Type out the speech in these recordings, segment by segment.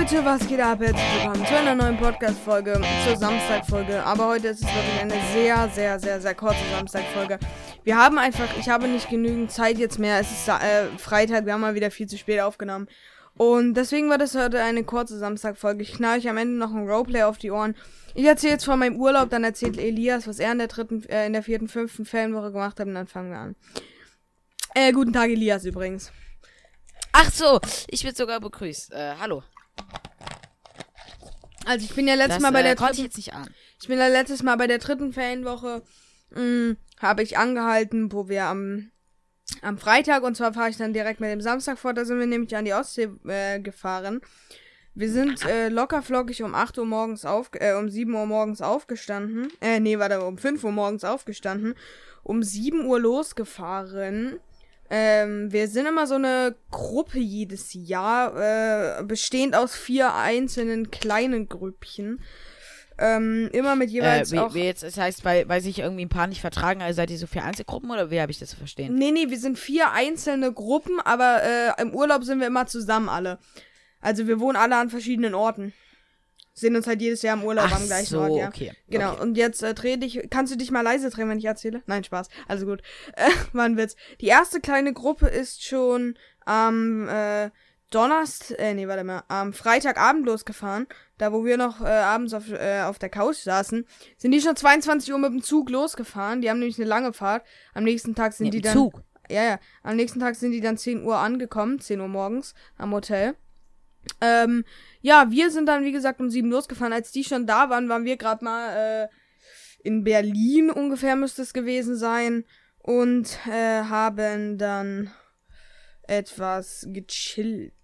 Leute, was geht ab? Herzlich willkommen zu einer neuen Podcast-Folge, zur Samstag-Folge. Aber heute ist es wirklich eine sehr, sehr, sehr, sehr kurze Samstag-Folge. Wir haben einfach, ich habe nicht genügend Zeit jetzt mehr. Es ist äh, Freitag, wir haben mal wieder viel zu spät aufgenommen. Und deswegen wird es heute eine kurze Samstag-Folge. Ich knall euch am Ende noch ein Roleplay auf die Ohren. Ich erzähle jetzt von meinem Urlaub, dann erzählt Elias, was er in der dritten, äh, in der vierten, fünften Ferienwoche gemacht hat und dann fangen wir an. Äh, guten Tag, Elias übrigens. Ach so, ich bin sogar begrüßt. Äh, hallo. Also ich bin ja letztes Das Mal bei äh, der konnte ich dritten, jetzt nicht an. ich bin ja letztes Mal bei der dritten Ferienwoche, mh, habe ich angehalten, wo wir am am Freitag und zwar fahre ich dann direkt mit dem Samstag fort, da sind wir nämlich an die Ostsee äh, gefahren. Wir sind äh, locker flockig um 8 Uhr morgens auf, äh, um 7 Uhr morgens aufgestanden. Äh, nee, warte, um 5 Uhr morgens aufgestanden. Um 7 Uhr losgefahren. Ähm, wir sind immer so eine Gruppe jedes Jahr, äh, bestehend aus vier einzelnen kleinen Grüppchen. Ähm, immer mit Äh, jeweils wie, auch. wie jetzt, das heißt, weil, weil sich irgendwie ein paar nicht vertragen, also seid ihr so vier Einzelgruppen oder wie habe ich das zu verstehen? Nee, nee, wir sind vier einzelne Gruppen, aber äh, im Urlaub sind wir immer zusammen alle. Also wir wohnen alle an verschiedenen Orten. Sehen uns halt jedes Jahr im Urlaub am Ach gleichen so, Ort, ja. okay. Genau, Okay. und jetzt äh, dreh dich. Kannst du dich mal leise drehen, wenn ich erzähle? Nein, Spaß. Also gut. Äh, war ein Witz. Die erste kleine Gruppe ist schon am äh, Donnerstag, äh, nee, warte mal, am Freitagabend losgefahren. Da, wo wir noch äh, abends auf, äh, auf der Couch saßen, sind die schon 22 Uhr mit dem Zug losgefahren. Die haben nämlich eine lange Fahrt. Am nächsten Tag sind Nee, die dann. Zug. Ja, ja. Am nächsten Tag sind die dann 10 Uhr angekommen, 10 Uhr morgens am Hotel. Ähm, ja, wir sind dann, wie gesagt, um 7 losgefahren. Als die schon da waren, waren wir gerade mal äh, in Berlin ungefähr müsste es gewesen sein. Und äh, haben dann etwas gechillt.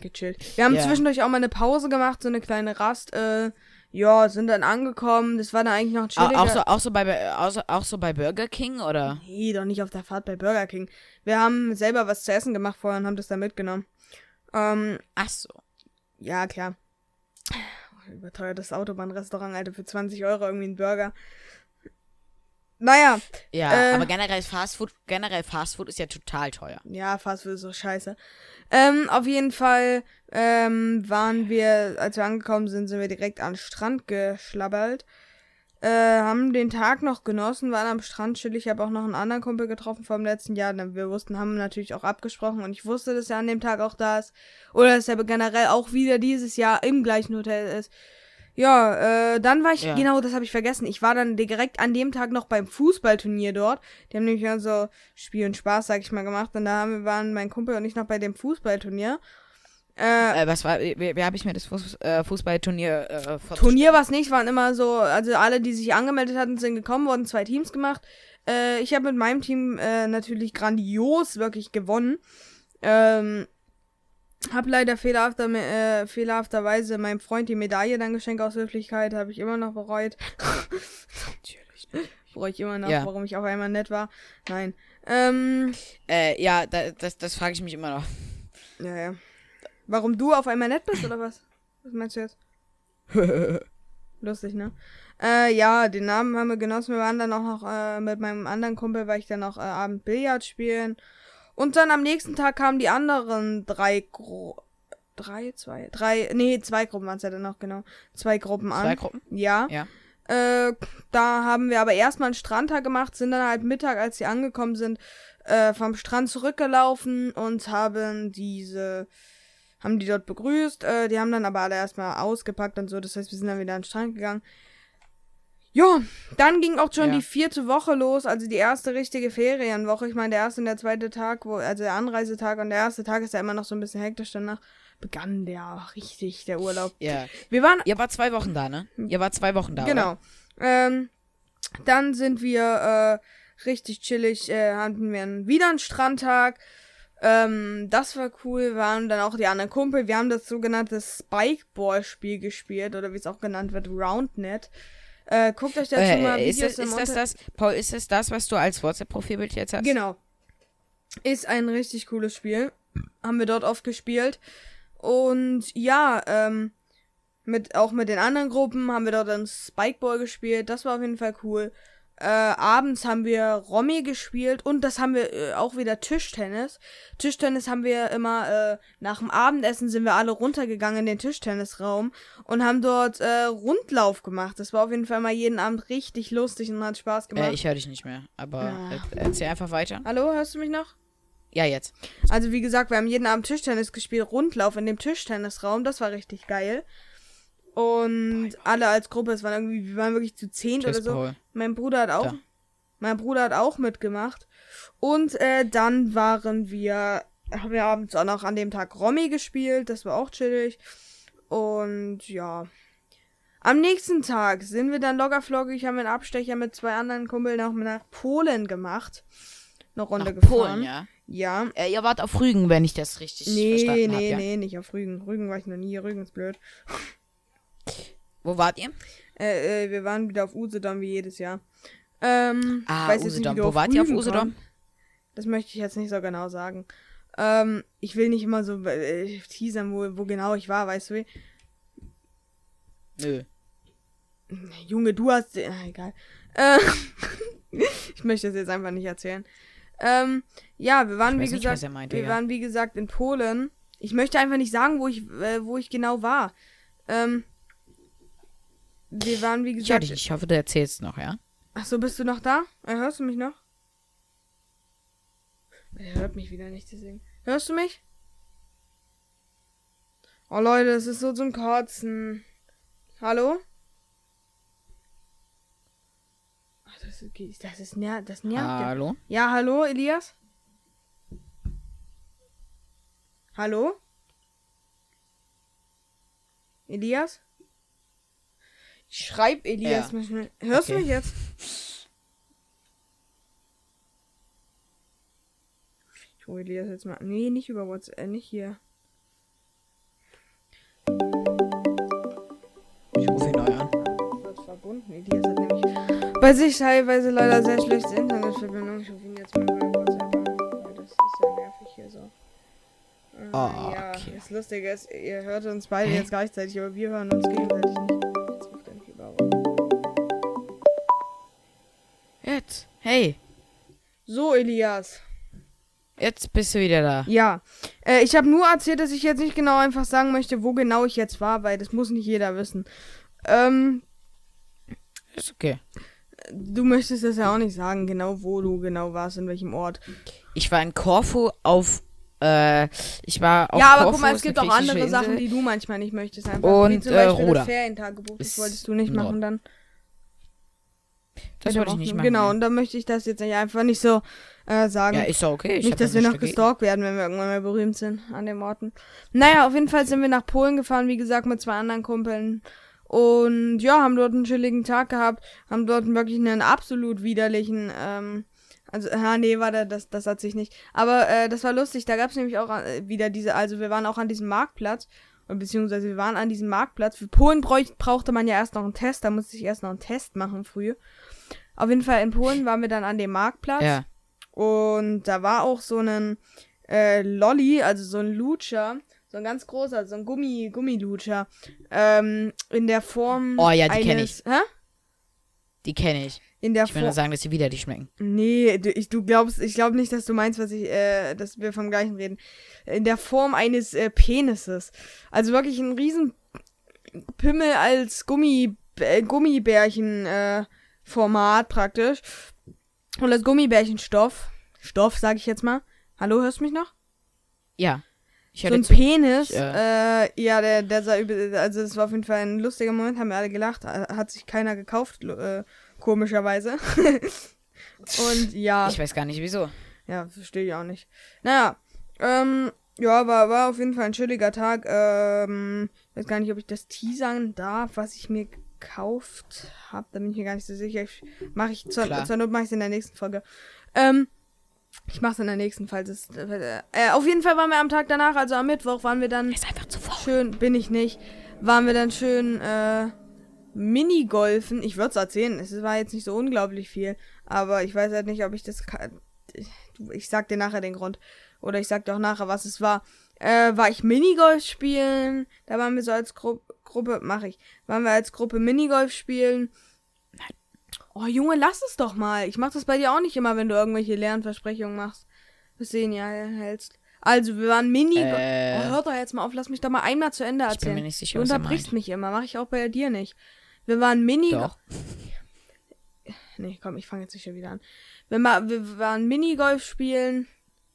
Gechillt. Wir haben Ja. zwischendurch auch mal eine Pause gemacht, so eine kleine Rast. Äh, ja, sind dann angekommen. Das war dann eigentlich noch Au- chilliger. Auch so, auch, so bei, auch, so, auch so bei Burger King oder? Nee, doch nicht auf der Fahrt bei Burger King. Wir haben selber was zu essen gemacht vorher und haben das dann mitgenommen. Ähm, Ach so. ja, klar. Überteuertes Autobahnrestaurant, Alter, für 20 Euro irgendwie ein Burger. Naja, Ja, Äh. aber generell Fastfood, generell Fastfood ist ja total teuer. ja, Fastfood ist so scheiße. Ähm, auf jeden Fall ähm, waren wir, als wir angekommen sind, sind wir direkt an den Strand geschlabbert. Äh, haben den Tag noch genossen, waren am Strand chillig. Ich habe auch noch einen anderen Kumpel getroffen vom letzten Jahr. Wir wussten, haben natürlich auch abgesprochen und ich wusste, dass er an dem Tag auch da ist. Oder dass er generell auch wieder dieses Jahr im gleichen Hotel ist. Ja, äh, dann war ich, Ja. genau, das habe ich vergessen. Ich war dann direkt an dem Tag noch beim Fußballturnier dort. Die haben nämlich so Spiel und Spaß, sag ich mal, gemacht. Und da haben waren mein Kumpel und ich noch bei dem Fußballturnier. Äh, Äh, was war, wie, wie habe ich mir das Fuß, äh, Fußballturnier äh? Turnier war es nicht, waren immer so, also alle, die sich angemeldet hatten, sind gekommen, wurden zwei Teams gemacht. Äh, ich habe mit meinem Team äh, natürlich grandios wirklich gewonnen. Ähm, hab leider fehlerhafter, äh, fehlerhafterweise meinem Freund die Medaille dann geschenkt aus Höflichkeit, habe ich immer noch bereut. natürlich. Bereue ich immer noch, Ja. warum ich auf einmal nett war. Nein. Ähm, Äh, ja, da, das, das frage ich mich immer noch. ja, ja. Warum du auf einmal nett bist, oder was? Was meinst du jetzt? Lustig, ne? Äh, ja, den Namen haben wir genossen. Wir waren dann auch noch äh, mit meinem anderen Kumpel, weil ich dann noch äh, Abend Billard spielen. Und dann am nächsten Tag kamen die anderen drei Gru drei, zwei, drei, nee, zwei Gruppen waren es ja dann noch, genau. Zwei Gruppen an. Zwei Gruppen? Ja. Ja. Äh, da haben wir aber erstmal einen Strandtag gemacht, sind dann halt Mittag, als sie angekommen sind, äh, vom Strand zurückgelaufen und haben diese, haben die dort begrüßt. Äh, die haben dann aber alle erstmal ausgepackt und so, das heißt, wir sind dann wieder an den Strand gegangen. Ja, dann ging auch schon Ja. die vierte Woche los, also die erste richtige Ferienwoche. Ich meine, der erste und der zweite Tag, wo, also der Anreisetag und der erste Tag ist ja immer noch so ein bisschen hektisch danach. Begann der richtig, der Urlaub. Ja. Wir waren Ihr wart zwei Wochen da, ne? Ihr wart zwei Wochen da, Genau. Ähm, dann sind wir äh, richtig chillig, äh, hatten wir einen, wieder einen Strandtag. Ähm, das war cool, waren dann auch die anderen Kumpel. Wir haben das sogenannte Spikeball-Spiel gespielt, oder wie es auch genannt wird, Roundnet. Äh, guckt euch dazu Äh, mal ist, Videos das, im ist das das, Paul, ist das das, was du als WhatsApp-Profilbild jetzt hast? Genau. Ist ein richtig cooles Spiel. Haben wir dort oft gespielt. Und ja, ähm, mit, auch mit den anderen Gruppen haben wir dort dann Spikeball gespielt. Das war auf jeden Fall cool. Äh, abends haben wir Romy gespielt und das haben wir äh, auch wieder Tischtennis. Tischtennis haben wir immer äh, nach dem Abendessen sind wir alle runtergegangen in den Tischtennisraum und haben dort äh, Rundlauf gemacht. Das war auf jeden Fall mal jeden Abend richtig lustig und hat Spaß gemacht. Äh, ich höre dich nicht mehr, aber Ja. er- erzähl einfach weiter. Hallo, hörst du mich noch? Ja, jetzt. Also wie gesagt, wir haben jeden Abend Tischtennis gespielt, Rundlauf in dem Tischtennisraum, das war richtig geil. Und alle als Gruppe, es waren irgendwie, wir waren wirklich zu zehnt Tschüss, oder so. Paul. Mein Bruder hat auch, Da. mein Bruder hat auch mitgemacht. Und äh, dann waren wir, haben wir abends auch noch an dem Tag Romy gespielt, das war auch chillig. Und ja. Am nächsten Tag sind wir dann loggerfloggig, haben einen Abstecher mit zwei anderen Kumpeln auch nach Polen gemacht. Eine Runde Nach gefahren. Polen, ja. Ja. Äh, ihr wart auf Rügen, wenn ich das richtig Nee, verstanden nee, habe. Ja. nee, nicht auf Rügen. Rügen war ich noch nie. Rügen ist blöd. Wo wart ihr? Äh, äh, wir waren wieder auf Usedom wie jedes Jahr. Ähm, Ah, weiß nicht, Usedom. du Wo wart ihr auf Usedom? kommst. Das möchte ich jetzt nicht so genau sagen. Ähm, ich will nicht immer so äh, teasern, wo, wo genau ich war, weißt du wie? Nö. Junge, du hast. Äh, egal. Äh, ich möchte das jetzt einfach nicht erzählen. Ähm, ja, wir waren wie nicht, gesagt, meinte, wir ja. waren wie gesagt in Polen. Ich möchte einfach nicht sagen, wo ich, äh, wo ich genau war. Ähm, wir waren wie gesagt. dich. Ich hoffe, du erzählst noch, ja? Ach so, bist du noch da? Äh, hörst du mich noch? Er hört mich wieder nicht, deswegen. Hörst du mich? Oh Leute, es ist so zum Kotzen. Hallo? Ach, das ist, das ist ner das nervt. ja. Hallo? Ja, hallo, Elias? Hallo? Elias? Schreib Elias. Ja. mal schnell. Hörst du Okay. mich jetzt? Ich hole Elias jetzt mal. Nee, nicht über WhatsApp, äh, nicht hier. Ich rufe ihn neu an. Wird verbunden. Elias hat nämlich bei sich teilweise leider sehr schlechte Internetverbindung. Ich rufe ihn jetzt mal über WhatsApp an, weil das ist ja nervig hier so. Äh, Ah, ja, okay. das Lustige ist, ihr hört uns beide jetzt gleichzeitig, aber wir hören uns gegenseitig nicht. Jetzt. Hey. So, Elias. Jetzt bist du wieder da. Ja, äh, ich habe nur erzählt, dass ich jetzt nicht genau einfach sagen möchte, wo genau ich jetzt war, weil das muss nicht jeder wissen. Ähm, Ist okay. du möchtest das ja auch nicht sagen, genau wo du genau warst, in welchem Ort. Ich war in Korfu auf. Äh, ich war auf ja, aber Korfu, guck mal, es gibt auch andere griechische Sachen, Insel. die du manchmal nicht möchtest. Einfach. Und, Wie zum äh, Beispiel Roda. das Ferientagebuch. Das wolltest du nicht machen dann. Das wollte ich nicht machen. Genau, und dann möchte ich das jetzt einfach nicht so äh, sagen. Ja, ist doch okay. Ich nicht, dass da wir noch dagegen. gestalkt werden, wenn wir irgendwann mal berühmt sind an den Orten. Naja, auf jeden Fall sind wir nach Polen gefahren, wie gesagt, mit zwei anderen Kumpeln. Und ja, haben dort einen chilligen Tag gehabt, haben dort wirklich einen absolut widerlichen, ähm, also, ja, nee, warte, das, das hat sich nicht. Aber äh, das war lustig, da gab es nämlich auch äh, wieder diese, also wir waren auch an diesem Marktplatz, beziehungsweise wir waren an diesem Marktplatz. Für Polen bräuch, brauchte man ja erst noch einen Test, da musste ich erst noch einen Test machen früh. Auf jeden Fall in Polen waren wir dann an dem Marktplatz. Ja. Und da war auch so ein äh, Lolly, also so ein Lutscher, so ein ganz großer, so ein Gummi, Gummilutscher, ähm, in der Form Oh ja, die kenn eines, hä? Die kenne ich. In der Ich will nur Form, sagen, dass sie widerlich schmecken. nee, du, ich, du glaubst, ich glaube nicht, dass du meinst, was ich, äh, dass wir vom gleichen reden. In der Form eines äh, Penises. Also wirklich ein riesen Pimmel als Gummi, äh, Gummibärchen, äh, Format praktisch. Und das Gummibärchenstoff, Stoff, sag ich jetzt mal. Hallo, hörst du mich noch? Ja. Ich so ein zu. Penis, Ich, äh, ja, der, der sah übel, also das war auf jeden Fall ein lustiger Moment, haben wir alle gelacht, äh, hat sich keiner gekauft, äh, komischerweise. Und ja, Ich weiß gar nicht wieso. ja, verstehe ich auch nicht. Naja, ähm, ja, war, war auf jeden Fall ein chilliger Tag, ähm, weiß gar nicht, ob ich das teasern darf, was ich mir gekauft habe, da bin ich mir gar nicht so sicher, ich, mache ich, zur, zur Not mache ich es in der nächsten Folge. Ähm, ich mache es in der nächsten Fall. Das, äh, äh, auf jeden Fall waren wir am Tag danach, also am Mittwoch, waren wir dann Ist einfach zu faul. schön, bin ich nicht, waren wir dann schön äh, Minigolfen. Ich würde es erzählen, es war jetzt nicht so unglaublich viel, aber ich weiß halt nicht, ob ich das kann. Ich, ich sag dir nachher den Grund. Oder ich sag dir auch nachher, was es war. Äh, war ich Minigolf spielen? Da waren wir so als Gru Gruppe, mache ich. Waren wir als Gruppe Minigolf spielen? Oh, Junge, lass es doch mal. Ich mach das bei dir auch nicht immer, wenn du irgendwelche Lernversprechungen machst. Bis ihn ja hältst. Also, wir waren Mini. Äh. Oh, hör doch jetzt mal auf, lass mich doch mal einmal zu Ende Ich erzählen. bin mir nicht sicher, du er unterbrichst mich immer, mach ich auch bei dir nicht. Wir waren Mini. Doch. Nee, komm, ich fange jetzt nicht schon wieder an. Wir, wir waren Minigolf spielen.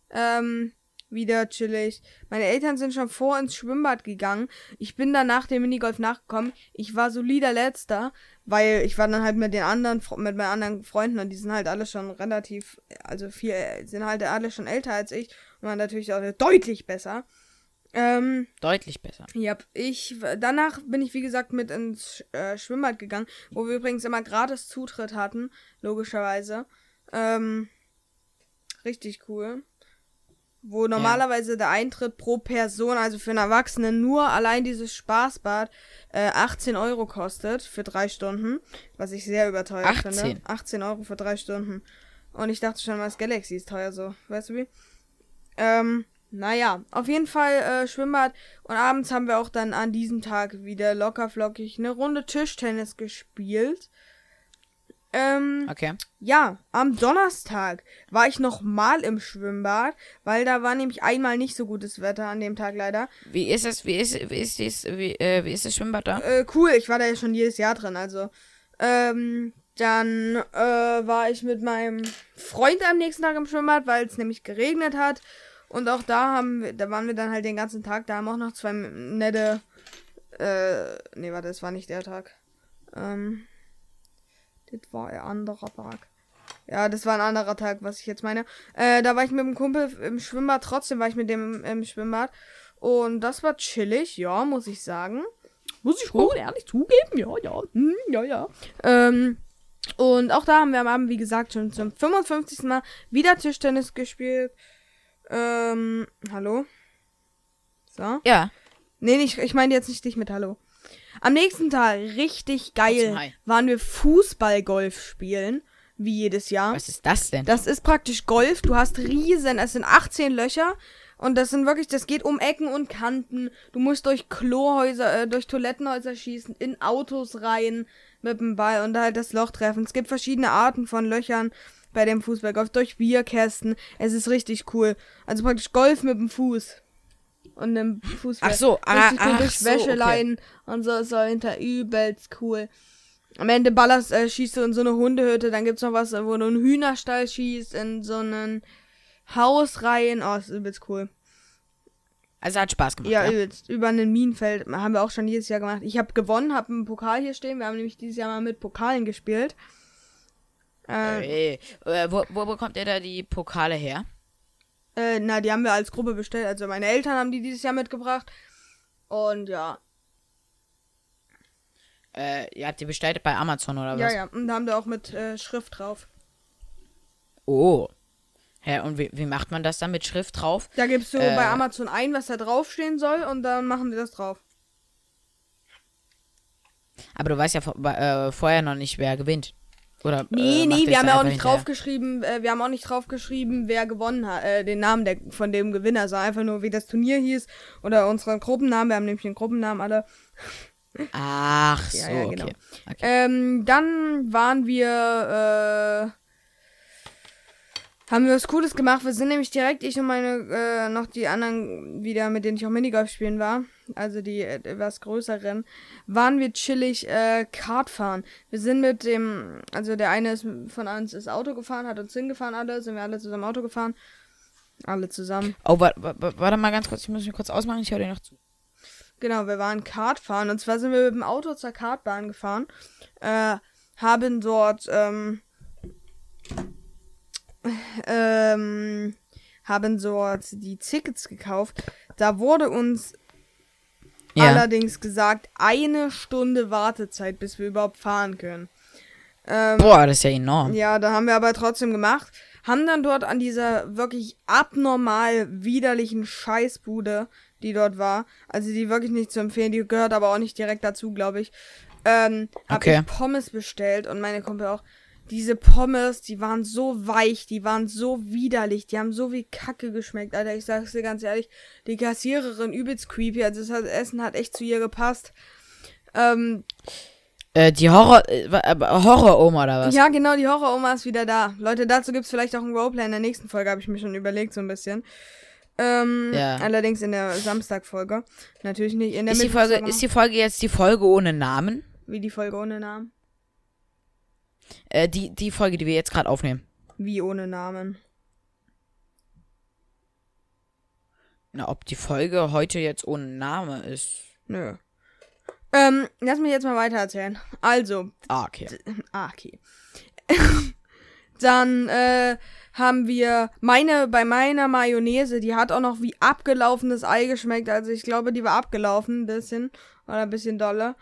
Ähm, wieder chillig. Meine Eltern sind schon vor ins Schwimmbad gegangen. Ich bin dann nach dem Minigolf nachgekommen. Ich war solider Letzter, weil ich war dann halt mit den anderen, mit meinen anderen Freunden und die sind halt alle schon relativ, also viel, sind halt alle schon älter als ich und waren natürlich auch deutlich besser. Ähm, Deutlich besser. ja, ich danach bin ich wie gesagt mit ins äh, Schwimmbad gegangen, wo wir übrigens immer gratis Zutritt hatten, logischerweise. Ähm, richtig cool. Wo normalerweise der Eintritt pro Person, also für einen Erwachsenen, nur allein dieses Spaßbad äh, 18 Euro kostet für drei Stunden, was ich sehr überteuert 18? finde. 18 Euro für drei Stunden. Und ich dachte schon, das Galaxy ist teuer so, weißt du wie? Ähm, naja, auf jeden Fall äh, Schwimmbad. Und abends haben wir auch dann an diesem Tag wieder locker flockig eine Runde Tischtennis gespielt. Ähm, Okay. ja, am Donnerstag war ich noch mal im Schwimmbad, weil da war nämlich einmal nicht so gutes Wetter an dem Tag leider. Wie ist es, wie ist, wie ist dies, wie, äh, wie ist das Schwimmbad da? Äh, cool, ich war da ja schon jedes Jahr drin, also. Ähm, dann äh, war ich mit meinem Freund am nächsten Tag im Schwimmbad, weil es nämlich geregnet hat. Und auch da haben wir, da waren wir dann halt den ganzen Tag, da haben auch noch zwei nette. Äh, nee, warte, das war nicht der Tag. Ähm, das war ein anderer Tag. Ja, das war ein anderer Tag, was ich jetzt meine. Äh, da war ich mit dem Kumpel im Schwimmbad, trotzdem war ich mit dem im Schwimmbad. Und das war chillig, ja, muss ich sagen. Muss ich wohl ehrlich zugeben, ja, ja, hm, ja, ja. Ähm, und auch da haben wir am Abend, wie gesagt, schon zum 55. Mal wieder Tischtennis gespielt. Ähm, hallo? So. Ja. Nee, nicht, ich meine jetzt nicht dich mit Hallo. Am nächsten Tag, richtig geil, waren wir Fußballgolf spielen. Wie jedes Jahr. Was ist das denn? Das ist praktisch Golf. Du hast riesen, es sind 18 Löcher. Und das sind wirklich, das geht um Ecken und Kanten. Du musst durch Klohäuser, äh, durch Toilettenhäuser schießen, in Autos rein mit dem Ball und halt das Loch treffen. Es gibt verschiedene Arten von Löchern bei dem Fußballgolf. Durch Bierkästen. Es ist richtig cool. Also praktisch Golf mit dem Fuß. Und einem Fußball. Ach so, ah, ach durch so, Wäscheleinen und so ist so hinter übelst cool. Am Ende ballerst, äh, schießt du in so eine Hundehütte, dann gibt's noch was, wo du einen Hühnerstall schießt, in so einen Haus rein. Oh, ist übelst cool. Also hat Spaß gemacht. Ja, Ja, übelst. Über einen Minenfeld haben wir auch schon jedes Jahr gemacht. Ich habe gewonnen, habe einen Pokal hier stehen. Wir haben nämlich dieses Jahr mal mit Pokalen gespielt. Äh, Äh, äh, wo, wo bekommt ihr da die Pokale her? Äh, na, die haben wir als Gruppe bestellt. Also meine Eltern haben die dieses Jahr mitgebracht. Und ja. Äh, ihr habt die bestellt bei Amazon oder Ja, was? ja. Und da haben wir auch mit äh, Schrift drauf. Oh. Hä, und wie, wie macht man das dann mit Schrift drauf? Da gibst du Äh. bei Amazon ein, was da draufstehen soll. Und dann machen die das drauf. Aber du weißt ja äh, vorher noch nicht, wer gewinnt. Oder, Nee, äh, nee, wir haben ja auch nicht hinterher? draufgeschrieben, äh, wir haben auch nicht draufgeschrieben, wer gewonnen hat, äh, den Namen der, von dem Gewinner, sondern einfach nur, wie das Turnier hieß oder unseren Gruppennamen, wir haben nämlich den Gruppennamen alle. Ach so, Ja, ja, genau. okay. okay. Ähm, dann waren wir, äh, haben wir was Cooles gemacht. Wir sind nämlich direkt, ich und meine, äh, noch die anderen wieder, mit denen ich auch Minigolf spielen war, also die äh, etwas größeren, waren wir chillig äh, Kart fahren. Wir sind mit dem, also der eine ist von uns ist Auto gefahren, hat uns hingefahren alle, sind wir alle zusammen Auto gefahren. Alle zusammen. Oh, warte, warte mal ganz kurz, ich muss mich kurz ausmachen, ich höre dir noch zu. Genau, wir waren Kart fahren. Und zwar sind wir mit dem Auto zur Kartbahn gefahren. Äh, haben dort, ähm, ähm, haben dort die Tickets gekauft. Da wurde uns Ja. allerdings gesagt, eine Stunde Wartezeit, bis wir überhaupt fahren können. Ähm, Boah, das ist ja enorm. ja, da haben wir aber trotzdem gemacht. Haben dann dort an dieser wirklich abnormal widerlichen Scheißbude, die dort war, also die wirklich nicht zu empfehlen, die gehört aber auch nicht direkt dazu, glaube ich, ähm, habe Okay. ich Pommes bestellt und meine Kumpel auch. Diese Pommes, die waren so weich, die waren so widerlich, die haben so wie Kacke geschmeckt, Alter. Ich sag's dir ganz ehrlich, die Kassiererin übelst creepy, also das Essen hat echt zu ihr gepasst. Ähm, Äh, die Horror, äh, Horror-Oma oder was? Ja, genau, die Horror-Oma ist wieder da. Leute, dazu gibt's vielleicht auch ein Roleplay in der nächsten Folge, habe ich mir schon überlegt, so ein bisschen. Ähm, Ja. allerdings in der Samstag-Folge. Natürlich nicht in der Ist die, Folge, ist die Folge jetzt die Folge ohne Namen? Wie die Folge ohne Namen? Äh, die, die Folge, die wir jetzt gerade aufnehmen. Wie ohne Namen? Na, ob die Folge heute jetzt ohne Name ist. Nö. Ähm, lass mich jetzt mal weiter erzählen. Also, Ah, okay. Ah, okay. Dann äh, haben wir meine, bei meiner Mayonnaise, die hat auch noch wie abgelaufenes Ei geschmeckt. Also ich glaube, die war abgelaufen ein bisschen. Oder ein bisschen doller.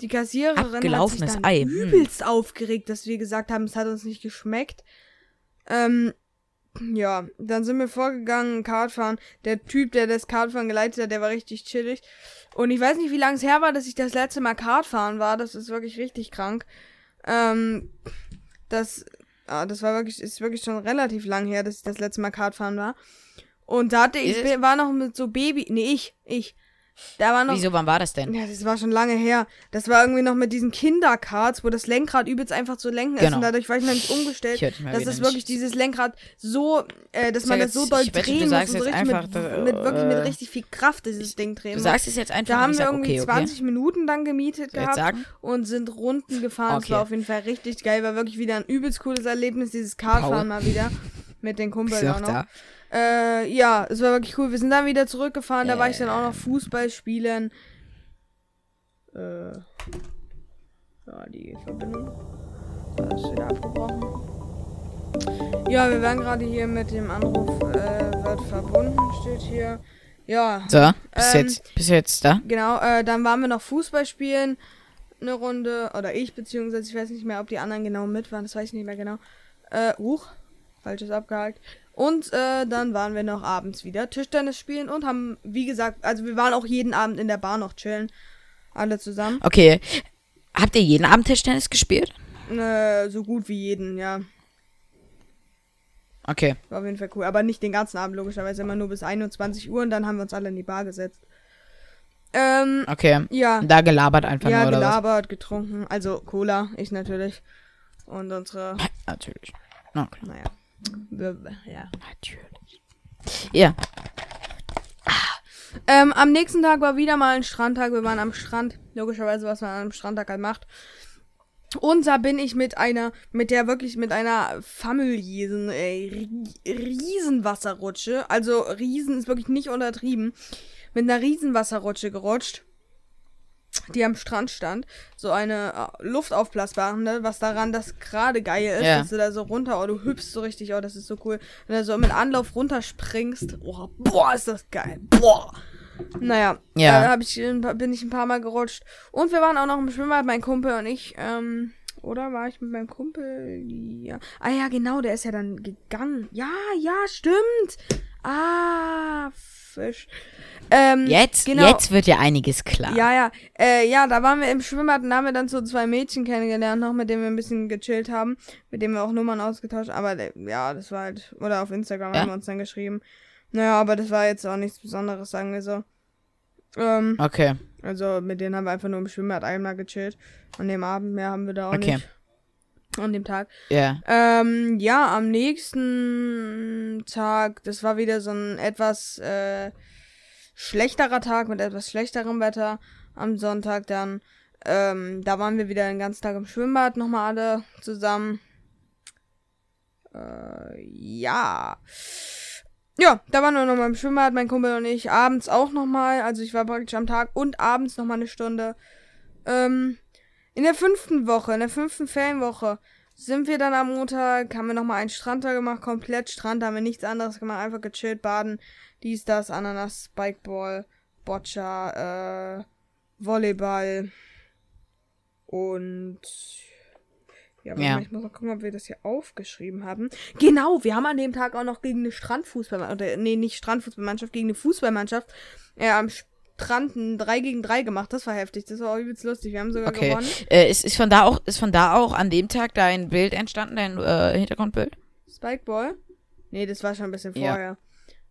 Die Kassiererin hat sich Abgelaufenes dann Ei, hm. übelst aufgeregt, dass wir gesagt haben, es hat uns nicht geschmeckt. Ähm, ja, dann sind wir vorgegangen, Kartfahren. Der Typ, der das Kartfahren geleitet hat, der war richtig chillig. Und ich weiß nicht, wie lange es her war, dass ich das letzte Mal Kartfahren war. Das ist wirklich richtig krank. Ähm, das, ah, das war wirklich, ist wirklich schon relativ lang her, dass ich das letzte Mal Kartfahren war. Und da hatte ich, es? war noch mit so Baby, nee, ich, ich. Da war noch, Wieso, wann war das denn? ja, das war schon lange her. Das war irgendwie noch mit diesen Kinderkarts, wo das Lenkrad übelst einfach zu lenken ist. Genau. Und dadurch war ich noch nicht umgestellt. Das ist nicht. wirklich dieses Lenkrad so, äh, dass man sag das so jetzt- doll ich wette, du drehen muss. Und so jetzt richtig einfach, mit, dass, mit wirklich mit äh, richtig viel Kraft dieses Ding drehen Du sagst es jetzt einfach Da haben wir irgendwie okay, okay. 20 Minuten dann gemietet Soll jetzt gehabt und sind Runden gefahren. Es Okay. war auf jeden Fall richtig geil. War wirklich wieder ein übelst cooles Erlebnis, dieses Kartfahren mal wieder. Mit den Kumpeln auch noch. da. Äh, ja, es war wirklich cool. Wir sind dann wieder zurückgefahren. Da war ich dann auch noch Fußball spielen. Äh, ja, die Verbindung. Ist wieder abgebrochen. Ja, wir werden gerade hier mit dem Anruf äh, wird verbunden, steht hier. Ja, So, bis Ähm, jetzt, bis jetzt da. genau. Äh, dann waren wir noch Fußball spielen. Eine Runde. Oder ich, beziehungsweise ich weiß nicht mehr, ob die anderen genau mit waren. Das weiß ich nicht mehr genau. Äh, huch. Falsches abgehakt. Und äh, dann waren wir noch abends wieder Tischtennis spielen und haben, wie gesagt, also wir waren auch jeden Abend in der Bar noch chillen. Alle zusammen. Okay. Habt ihr jeden Abend Tischtennis gespielt? Äh, so gut wie jeden, ja. Okay. War auf jeden Fall cool. Aber nicht den ganzen Abend, logischerweise immer nur bis 21 Uhr und dann haben wir uns alle in die Bar gesetzt. Ähm, Okay. ja. Da gelabert einfach Ja, nur, oder gelabert, getrunken. Also Cola, ich natürlich. Und unsere, was? Natürlich. Okay. naja. Ja. Natürlich. Ja. Ähm, am nächsten Tag war wieder mal ein Strandtag. Wir waren am Strand. Logischerweise, was man an einem Strandtag halt macht. Und da bin ich mit einer, mit der wirklich, mit einer ey, Rie- Riesenwasserrutsche. Also, Riesen ist wirklich nicht untertrieben. Mit einer Riesenwasserrutsche gerutscht. Die am Strand stand. So eine äh, luftaufblasbare, ne? Was daran das gerade geil ist, Ja. dass du da so runter, oh, du hüpfst so richtig, oh, das ist so cool. Wenn du so mit Anlauf runterspringst, oh, boah, ist das geil. Boah. Naja, Ja. da ich, bin ich ein paar Mal gerutscht. Und wir waren auch noch im Schwimmbad, mein Kumpel und ich. Ähm, oder war ich mit meinem Kumpel? Ja. Ah ja, genau, der ist ja dann gegangen. Ja, ja, stimmt. Ah, Fisch. Ähm, Jetzt, genau. jetzt wird ja einiges klar. Ja, ja. Äh, ja, da waren wir im Schwimmbad und da haben wir dann so zwei Mädchen kennengelernt, noch mit denen wir ein bisschen gechillt haben, mit denen wir auch Nummern ausgetauscht. Aber äh, ja, das war halt. Oder auf Instagram Ja. haben wir uns dann geschrieben. Naja, aber das war jetzt auch nichts Besonderes, sagen wir so. Ähm, Okay. also mit denen haben wir einfach nur im Schwimmbad einmal gechillt. An dem Abend mehr haben wir da auch Okay. nicht. An dem Tag. Ja. Ähm, ja, am nächsten Tag, das war wieder so ein etwas äh, schlechterer Tag mit etwas schlechterem Wetter. Am Sonntag dann, ähm, da waren wir wieder den ganzen Tag im Schwimmbad nochmal alle zusammen. Äh, ja. Ja, da waren wir nochmal im Schwimmbad, mein Kumpel und ich. Abends auch nochmal. Also ich war praktisch am Tag und abends nochmal eine Stunde. Ähm, in der fünften Woche, in der fünften Ferienwoche, sind wir dann am Montag, haben wir nochmal einen Strandtag gemacht, komplett Strand, da haben wir nichts anderes gemacht, einfach gechillt, baden, dies, das, Ananas, Spikeball, Boccia, äh, Volleyball. Und ja, Ja. mal, ich muss mal gucken, ob wir das hier aufgeschrieben haben. Genau, wir haben an dem Tag auch noch gegen eine Strandfußball, oder nee, nicht Strandfußballmannschaft, gegen eine Fußballmannschaft äh, am Strand ein 3 gegen 3 gemacht. Das war heftig, das war auch übelst lustig. Wir haben sogar Okay. gewonnen. Äh, ist, ist von da auch, ist von da auch an dem Tag dein Bild entstanden, dein äh, Hintergrundbild? Spikeball? Nee, das war schon ein bisschen Ja. vorher.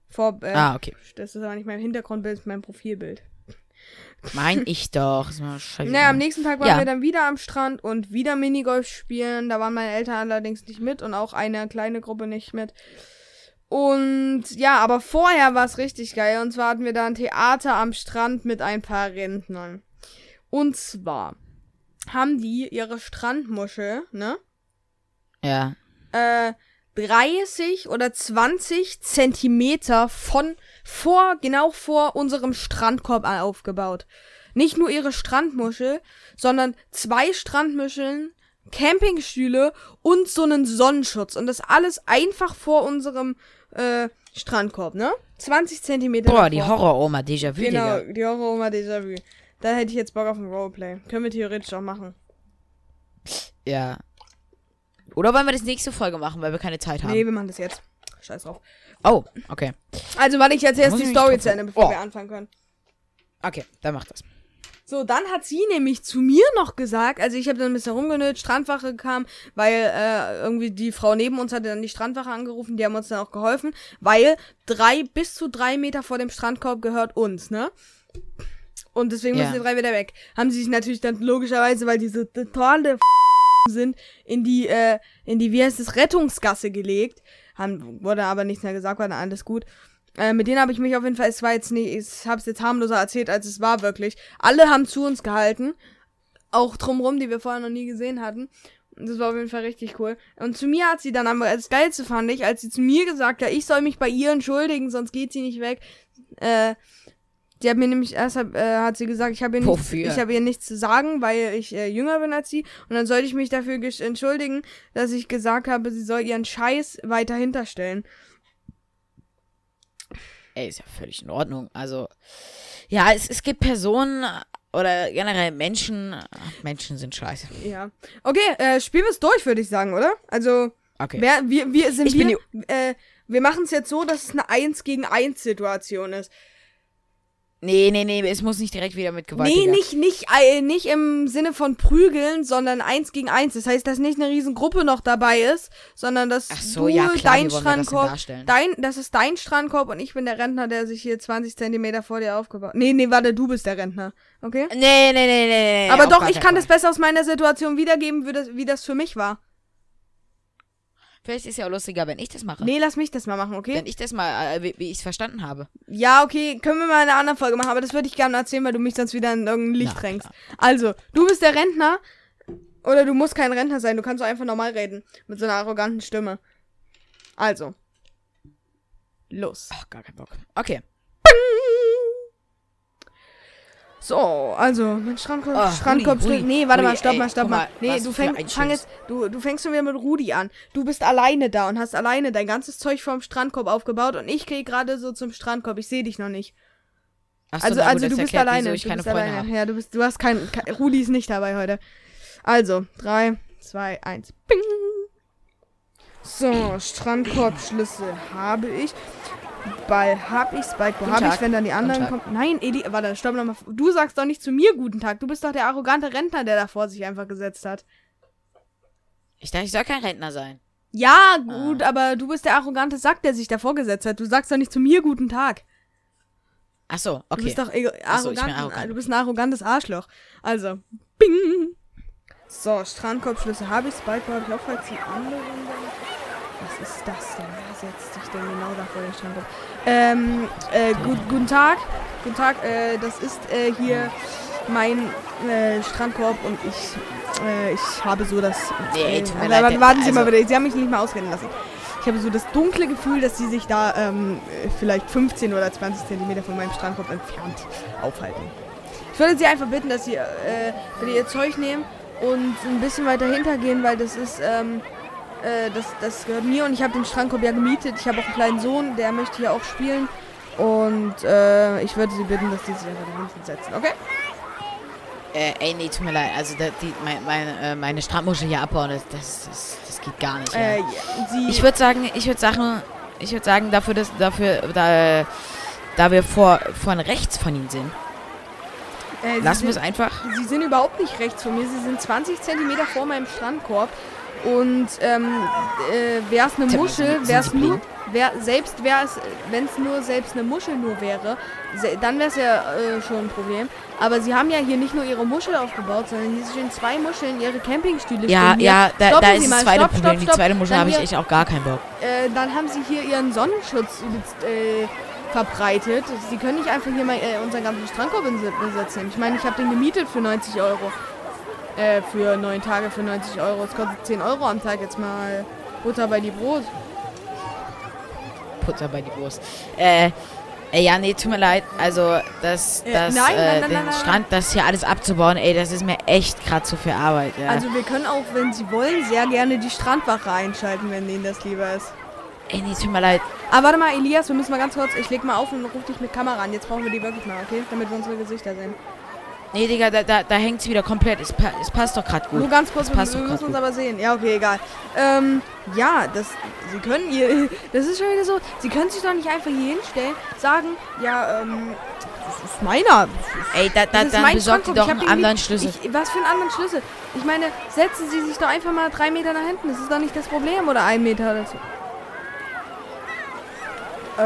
Vor, äh, Ah, okay. Das ist aber nicht mein Hintergrundbild, das ist mein Profilbild. Mein ich doch. Naja, am nächsten Tag waren Ja. wir dann wieder am Strand und wieder Minigolf spielen. Da waren meine Eltern allerdings nicht mit und auch eine kleine Gruppe nicht mit. Und ja, aber vorher war es richtig geil. Und zwar hatten wir da ein Theater am Strand mit ein paar Rentnern. Und zwar haben die ihre Strandmuschel, ne? Ja. Äh, 30 oder 20 Zentimeter von vor, genau vor unserem Strandkorb aufgebaut. Nicht nur ihre Strandmuschel, sondern zwei Strandmuscheln, Campingstühle und so einen Sonnenschutz. Und das alles einfach vor unserem äh, Strandkorb, ne? 20 Zentimeter. Boah, die davor. Horror-Oma Déjà-vu, Genau, Digga. die Horror-Oma Déjà-vu. Da hätte ich jetzt Bock auf ein Roleplay. Können wir theoretisch auch machen. Ja. Oder wollen wir das nächste Folge machen, weil wir keine Zeit haben? Nee, wir machen das jetzt. Scheiß drauf. Oh, okay. Also, warte ich jetzt erst die Story zu Ende, bevor Oh. wir anfangen können. Okay, dann mach das. So, dann hat sie nämlich zu mir noch gesagt, also ich habe dann ein bisschen rumgenötigt, Strandwache kam, weil äh, irgendwie die Frau neben uns hatte dann die Strandwache angerufen, die haben uns dann auch geholfen, weil drei bis zu drei Meter vor dem Strandkorb gehört uns, ne? Und deswegen Ja. müssen die drei wieder weg. Haben sie sich natürlich dann logischerweise, weil diese tolle sind, in die, äh, in die, wie heißt es, Rettungsgasse gelegt. Haben, wurde aber nichts mehr gesagt, war dann alles gut. Äh, mit denen habe ich mich auf jeden Fall, es war jetzt nicht, ich habe es jetzt harmloser erzählt, als es war wirklich. Alle haben zu uns gehalten. Auch drumrum, die wir vorher noch nie gesehen hatten. Und das war auf jeden Fall richtig cool. Und zu mir hat sie dann aber, das Geilste fand ich, als sie zu mir gesagt hat, ich soll mich bei ihr entschuldigen, sonst geht sie nicht weg. Äh, die hat mir nämlich erst hab, äh, hat sie gesagt, ich habe ihr, nichts- ich habe ihr nichts zu sagen, weil ich äh, jünger bin als sie. Und dann sollte ich mich dafür entschuldigen, dass ich gesagt habe, sie soll ihren Scheiß weiter hinterstellen. Ey, ist ja völlig in Ordnung. Also, ja, es, es gibt Personen äh, oder generell Menschen. äh, Menschen sind scheiße. Ja. Okay, äh, spielen wir es durch, würde ich sagen, oder? Also, Okay. wer, wir, wir sind Ich wir, äh, wir machen es jetzt so, dass es eine 1 gegen 1 Situation ist. Nee, nee, nee, es muss nicht direkt wieder mit Gewalt. nee, nicht, nicht, äh, nicht im Sinne von prügeln, sondern 1 gegen 1. Das heißt, dass nicht eine riesengruppe noch dabei ist, sondern dass so, du ja, klar, dein das Strandkorb, darstellen? dein, das ist dein Strandkorb und ich bin der Rentner, der sich hier 20 Zentimeter vor dir aufgebaut. Nee, nee, warte, du bist der Rentner. Okay? Nee, nee, nee, nee, nee. Aber auf doch, ich keinen kann das Fall. besser aus meiner Situation wiedergeben, wie das, wie das für mich war. Vielleicht ist ja auch lustiger, wenn ich das mache. Nee, lass mich das mal machen, okay? Wenn ich das mal, äh, wie, wie ich es verstanden habe. Ja, okay, können wir mal in einer anderen Folge machen, aber das würde ich gerne erzählen, weil du mich sonst wieder in irgendein Licht Na, drängst. Also, du bist der Rentner. Oder du musst kein Rentner sein, du kannst auch einfach normal reden. Mit so einer arroganten Stimme. Also. Los. Ach, gar keinen Bock. Okay. So, also, mein Strandkorb. Ah, Strandkorb. Rudi, Rudi, Nee, warte mal, Rudi, stopp ey, mal, stopp mal. mal, Nee, du, fäng, fang jetzt, du, du fängst schon wieder mit Rudi an. Du bist alleine da und hast alleine dein ganzes Zeug vom Strandkorb aufgebaut und ich gehe gerade so zum Strandkorb. Ich sehe dich noch nicht. Also, na gut, also das du bist erklärt, alleine. Ich du keine bist Freunde alleine. Ja, du bist, du hast keinen. Kein, Rudi ist nicht dabei heute. Also, drei, zwei, eins. Bing. So, Strandkorbschlüssel habe ich. Ball habe ich, Spikeball Guten habe ich, Tag. wenn dann die anderen kommen. Nein, Edi, warte, stopp nochmal. Du sagst doch nicht zu mir guten Tag. Du bist doch der arrogante Rentner, der da vor sich einfach gesetzt hat. Ich dachte, ich soll kein Rentner sein. Ja, gut, aber du bist der arrogante Sack, der sich da vorgesetzt hat. Du sagst doch nicht zu mir guten Tag. Achso, Du okay. bist doch ego- Ach so, ich bin arrogant, arrogant. Du bist ein arrogantes Arschloch. Also, bing. So, Strandkorbschlüssel habe ich, Spikeball habe ich auch, falls die anderen... Was ist das denn? Wer setzt denn genau da vor den Strandkorb? Ähm, äh, gut, guten Tag. Guten Tag, äh, das ist äh, hier mein äh, Strandkorb und ich, äh, ich habe so das... Nee, äh, tut mir leid, warten, warten Sie also- mal bitte, Sie haben mich nicht mal ausreden lassen. Ich habe so das dunkle Gefühl, dass Sie sich da ähm, äh, vielleicht 15 oder 20 Zentimeter von meinem Strandkorb entfernt aufhalten. Ich würde Sie einfach bitten, dass Sie äh, bitte Ihr Zeug nehmen und ein bisschen weiter hintergehen, weil das ist, ähm, äh, das, das gehört mir und ich habe den Strandkorb ja gemietet. Ich habe auch einen kleinen Sohn, der möchte hier auch spielen. Und äh, ich würde Sie bitten, dass die sich einfach da hinten setzen, okay? Äh, ey, nee, tut mir leid. Also, da, die, mein, meine, äh, meine Strandmuschel hier abbauen, das, das, das, das geht gar nicht. Äh, Ja. ja, Sie, Ich würde sagen, ich würde sagen, ich würde sagen, dafür, dass, dafür, da, da wir vor, von rechts von ihnen sind, äh, Sie lassen wir es einfach. Sie sind überhaupt nicht rechts von mir. Sie sind 20 Zentimeter vor meinem Strandkorb. Und ähm, äh, wäre es eine Sind- Muschel, sind wäre es nur, wär, selbst wäre es, wenn es nur selbst eine Muschel nur wäre, dann wäre es ja äh, schon ein Problem. Aber sie haben ja hier nicht nur ihre Muschel aufgebaut, sondern hier stehen zwei Muscheln, ihre Campingstühle Ja, stehen ja, da, Stoppen da ist das zweite stopp, Problem. stopp, Die stopp. zweite Muschel habe ich echt auch gar keinen Bock. Äh, dann haben sie hier ihren Sonnenschutz äh, verbreitet. Sie können nicht einfach hier mal äh, unseren ganzen Strandkorb besetzen. Ich meine, ich habe den gemietet für 90 Euro. Äh, für neun Tage für 90 Euro. Es kostet 10 Euro am Tag jetzt mal Butter bei die Brot. Butter bei die Wurst. Äh, ey, ja, nee, tut mir leid. Also, das, Äh, das, nein, äh, nein, nein, den. Strand, das hier alles abzubauen, ey, das ist mir echt gerade zu viel Arbeit, ja. Also wir können auch, wenn sie wollen, sehr gerne die Strandwache einschalten, wenn ihnen das lieber ist. ey, nee, tut mir leid. Aber warte mal, Elias, wir müssen mal ganz kurz, ich leg mal auf und ruf dich mit Kamera an. Jetzt brauchen wir die wirklich mal, okay? Damit wir unsere Gesichter sehen. Nee, Digga, da, da, da hängt's wieder komplett. Es, pa es passt doch gerade gut. Nur ganz kurz, wir, müssen uns aber sehen. Ja, okay, egal. Ähm, ja, das, sie können ihr, das ist schon wieder so, sie können sich doch nicht einfach hier hinstellen, sagen, ja, ähm, das ist meiner. Ey, da, da, dann mein besorgt ihr Strandkorb. doch einen anderen Schlüssel. Ich, was für einen anderen Schlüssel? Ich meine, setzen Sie sich doch einfach mal drei Meter nach hinten. Das ist doch nicht das Problem. Oder ein Meter so.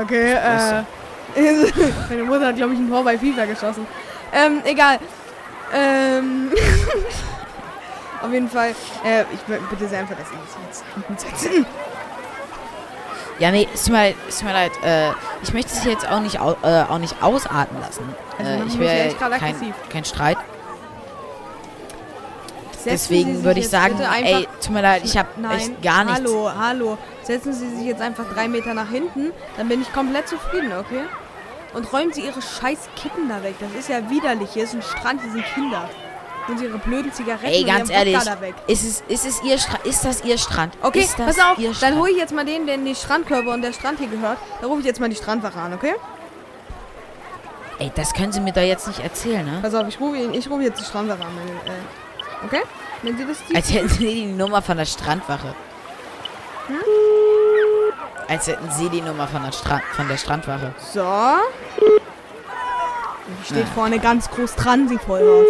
Okay, äh. Meine Mutter hat, glaube ich, ein Tor bei FIFA geschossen. Ähm, egal. Ähm. Auf jeden Fall. Äh, ich bitte sehr einfach, dass Sie sich jetzt. Ja, nee, es tut mir leid. Es tut mir leid. Äh, ich möchte es jetzt auch nicht, au äh, auch nicht ausarten lassen. Also, äh, ich gerade kein, kein Streit. Setzen Deswegen würde ich sagen, ey, tut mir leid, ich habe echt gar nichts. hallo, hallo. Setzen Sie sich jetzt einfach drei Meter nach hinten, dann bin ich komplett zufrieden, okay? Und räumen Sie Ihre scheiß Kippen da weg. Das ist ja widerlich. Hier ist ein Strand, hier sind Kinder. Und Ihre blöden Zigaretten Ey, ganz ehrlich, da weg. ist es, ist es ihr Strand? Ist das ihr Strand? Okay, ist das pass auf, dann hole ich jetzt mal den, den die Strandkörper und der Strand hier gehört. Da rufe ich jetzt mal die Strandwache an, okay? Ey, das können Sie mir doch jetzt nicht erzählen, ne? Pass auf, ich rufe, ihn- ich rufe jetzt die Strandwache an. Meine, äh, okay? Wenn Sie das die Als hätten Sie die Nummer von der Strandwache. Hm? Als hätten Sie die Nummer von der, Stra von der Strandwache. So. Hier steht Ja. vorne ganz groß dran, sie voll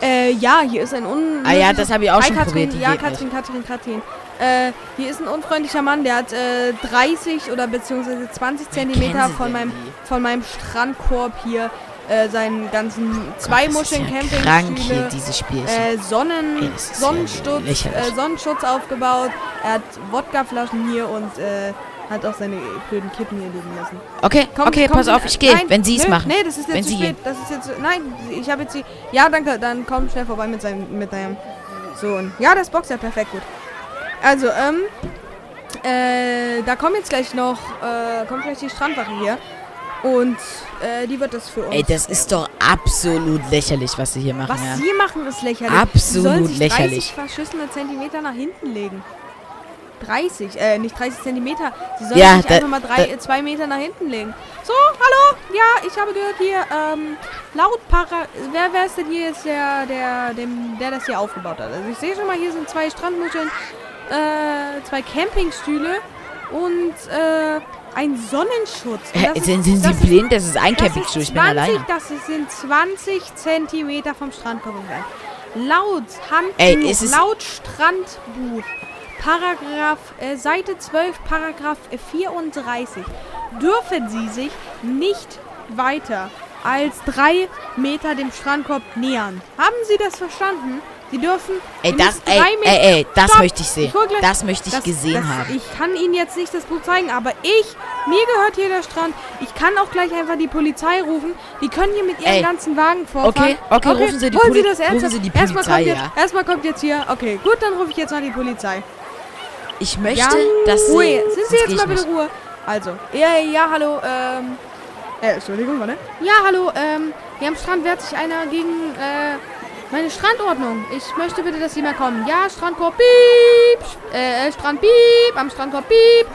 Äh, ja, hier ist ein un... Ah ja, das habe ich auch schon Katrin, probiert. Die Ja, geht Katrin, Katrin, Katrin. Äh, hier ist ein unfreundlicher Mann, der hat äh, 30 oder beziehungsweise 20 Zentimeter von meinem, die? von meinem Strandkorb hier äh, seinen ganzen zwei Muscheln ja krank hier, dieses Spiel. äh, Sonnen, Ey, ja äh, Sonnenschutz aufgebaut. Er hat Wodkaflaschen hier und äh, hat auch seine blöden Kippen hier liegen lassen. okay, Kommen- okay, kommen pass Sie- auf, ich gehe, wenn Sie es machen. Nee, das ist jetzt Wenn zu Sie spät. Das ist jetzt. Nein, ich habe jetzt die. Ja, danke. Dann komm schnell vorbei mit seinem mit deinem Sohn. Ja, das Box ja perfekt gut. Also, ähm. Äh, da kommt jetzt gleich noch. Kommt gleich die Strandwache hier. Und äh, die wird das für uns. Ey, das ist doch absolut lächerlich, was Sie hier machen, Was ja. Sie machen, ist lächerlich. Absolut Sie sollen sich lächerlich. 30 verschissene Zentimeter nach hinten legen. 30, äh, nicht 30 Zentimeter. Sie sollen Ja, sich da- einfach mal drei, zwei Meter nach hinten legen. So, hallo? Ja, ich habe gehört hier, ähm, laut Para... Wer, wer ist denn hier jetzt der, der, dem, der das hier aufgebaut hat? Also ich sehe schon mal, hier sind zwei Strandmuscheln, äh, zwei Campingstühle und, äh, ein Sonnenschutz. Hä, das ist- sind, sind Sie das ist- blind? Das ist ein Campingstuhl, ich bin 20, alleine. Das ist- sind 20 Zentimeter vom Strandkorb entfernt. Laut Handbuch, Ey, ist laut Strandbuch, Paragraph, äh, Seite 12, Paragraph äh, 34, dürfen Sie sich nicht weiter als drei Meter dem Strandkorb nähern. Haben Sie das verstanden? Sie dürfen Ey, Sie das, ey, ey, ey, das Stopp! möchte ich sehen. Ich gleich- Das möchte ich das- gesehen das, haben. Ich kann Ihnen jetzt nicht das Buch zeigen, aber ich, mir gehört hier der Strand. Ich kann auch gleich einfach die Polizei rufen. Die können hier mit ihren Ey. ganzen Wagen vorfahren. Okay, okay, rufen Sie die holen Poli- das rufen. Sie die Erstmal Polizei, kommt jetzt, ja. Erstmal kommt jetzt hier. Okay, gut, dann rufe ich jetzt mal die Polizei. Ich möchte, Ja, dass Sie... Ruhe. Sind Sie jetzt mal bitte. Ruhe? Also, ja, ja, hallo, ähm. Äh, Entschuldigung, warte. Ja, hallo, ähm, hier am Strand wehrt sich einer gegen, äh, meine Strandordnung. Ich möchte bitte, dass Sie mal kommen. Ja, Strandkorb, piep. Äh, Strand, piep. Am Strandkorb, piep.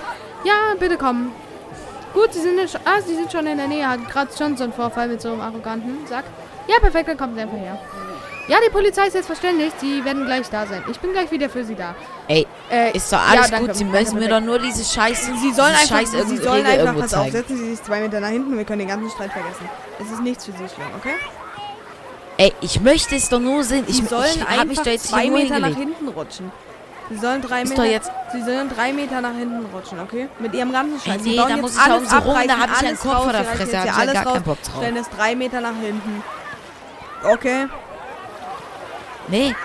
Ja, bitte kommen. Gut, Sie sind, schon- ah, Sie sind schon in der Nähe. Hat gerade schon so einen Vorfall mit so einem arroganten Sack. Ja, perfekt, dann kommen Sie einfach her. Ja, die Polizei ist jetzt verständigt. Sie werden gleich da sein. Ich bin gleich wieder für Sie da. Ey, Äh, ist doch alles ja, danke, gut. Sie danke, müssen mir doch nur diese Scheiß... Sie sollen einfach, Scheiß Sie sollen Regel einfach, pass auf, setzen Sie sich zwei Meter nach hinten, wir können den ganzen Streit vergessen. Es ist nichts für Sie schlimm, okay? Ey, ich möchte es doch nur sehen. Ich, sollen ich hab mich einfach da jetzt zwei Meter nach hinten rutschen. Sie sollen drei Ist Meter. jetzt- Sie sollen drei Meter nach hinten rutschen, okay? Mit ihrem ganzen Ey, Scheiß. Sie nee, da muss ich um so rum, da abreißen, hab ich einen Kopf vor der Fresse, jetzt hab hier ich ja alles gar keinen Bock drauf. Stellen es drei Meter nach hinten. Okay? Nee,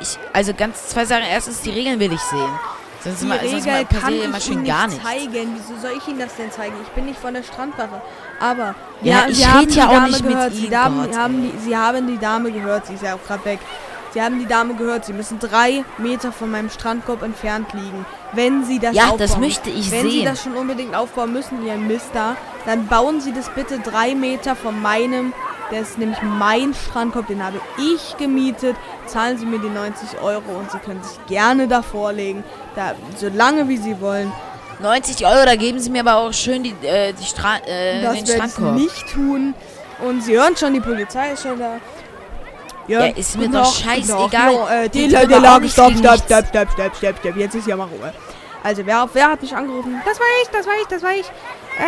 ich, also ganz zwei Sachen. Erstens, die Regeln will ich sehen. Sonst, Die mal, sonst Regel mal kann immer schön Ihnen gar nicht zeigen. Wieso soll ich Ihnen das denn zeigen? Ich bin nicht von der Strandwache. Aber Ja, Sie ich haben red die ja Dame gehört. Sie, haben, haben die, Sie haben die Dame gehört. Sie ist ja auch gerade weg. Sie haben die Dame gehört. Sie müssen drei Meter von meinem Strandkorb entfernt liegen. Wenn Sie das Ja, aufbauen. das möchte ich Wenn Sie sehen. das schon unbedingt aufbauen müssen, Ihr Mister, dann bauen Sie das bitte drei Meter von meinem. Der ist nämlich mein Strandkorb, den habe ich gemietet. Zahlen Sie mir die 90 Euro und Sie können sich gerne davor legen. Da, so lange wie Sie wollen. 90 Euro, da geben sie mir aber auch schön die, äh, die Stra äh, Das den Strandkorb. nicht tun. Und Sie hören schon, die Polizei ist schon da. Ja, ist mir doch scheißegal. Jo, äh, Die die, die Lage, stopp, stopp, stopp, stopp, stopp, stopp, stopp. Jetzt ist ja mal Ruhe. Also, wer, wer hat mich angerufen? Das war ich, das war ich, das war ich. Äh,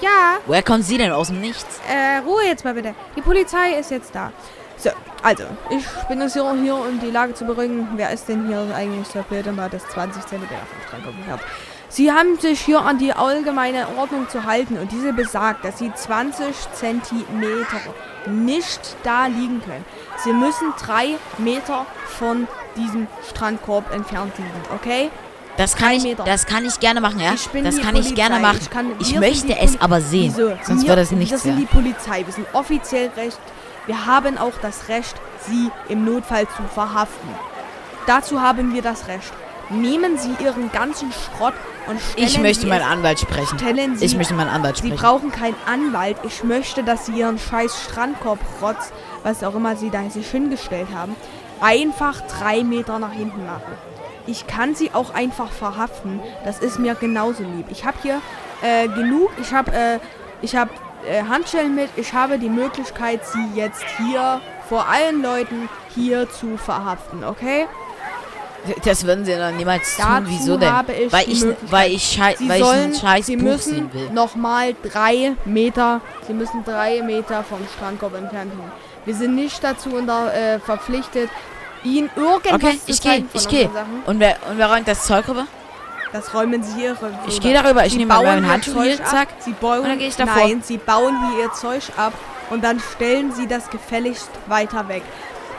ja. Woher kommen sie denn aus dem Nichts? Äh, Ruhe jetzt mal bitte. Die Polizei ist jetzt da. So, also, ich bin jetzt hier, hier um die Lage zu beruhigen. Wer ist denn hier eigentlich und hat das 20 cm vom Strand gehabt? Sie haben sich hier an die allgemeine Ordnung zu halten und diese besagt, dass Sie 20 cm nicht da liegen können. Sie müssen drei Meter von diesem Strandkorb entfernt liegen, okay? Das kann, ich, das kann ich gerne machen, ja? Ich das kann ich Polizei. gerne machen. Ich kann- Ich, wir möchte es aber sehen. Wieso? Sonst Wir- wird das nichts Das sind die Polizei. Wir sind offiziell recht. Wir haben auch das Recht, sie im Notfall zu verhaften. Dazu haben wir das Recht. Nehmen Sie Ihren ganzen Schrott und stellen Ich möchte Sie meinen Anwalt sprechen. stellen Sie, Ich möchte meinen Anwalt Sie sprechen. brauchen keinen Anwalt. Ich möchte, dass Sie Ihren scheiß Strandkorb-Rotz, was auch immer Sie da sich hingestellt haben, einfach drei Meter nach hinten machen. Ich kann Sie auch einfach verhaften. Das ist mir genauso lieb. Ich habe hier äh, genug. Ich habe äh, ich habe äh, Handschellen mit. Ich habe die Möglichkeit, Sie jetzt hier vor allen Leuten hier zu verhaften. Okay? Das würden sie dann niemals tun. Dazu Wieso denn? ich weil ich, weil ich, schei Sie weil ich sollen, ein scheiß Sie Buch müssen will. nochmal drei Meter, Sie müssen drei Meter vom Strandkorb entfernt liegen. Wir sind nicht dazu unter, äh, verpflichtet, Ihnen irgendwas Okay, ich gehe, ich gehe. Und wer, und wer räumt das Zeug rüber? Das räumen Sie hier rüber. Ich gehe darüber, ich Sie nehme meinen Handschuh hier, ab, zack. Sie bauen, und dann gehe ich davor. Nein, Sie bauen hier Ihr Zeug ab und dann stellen Sie das gefälligst weiter weg.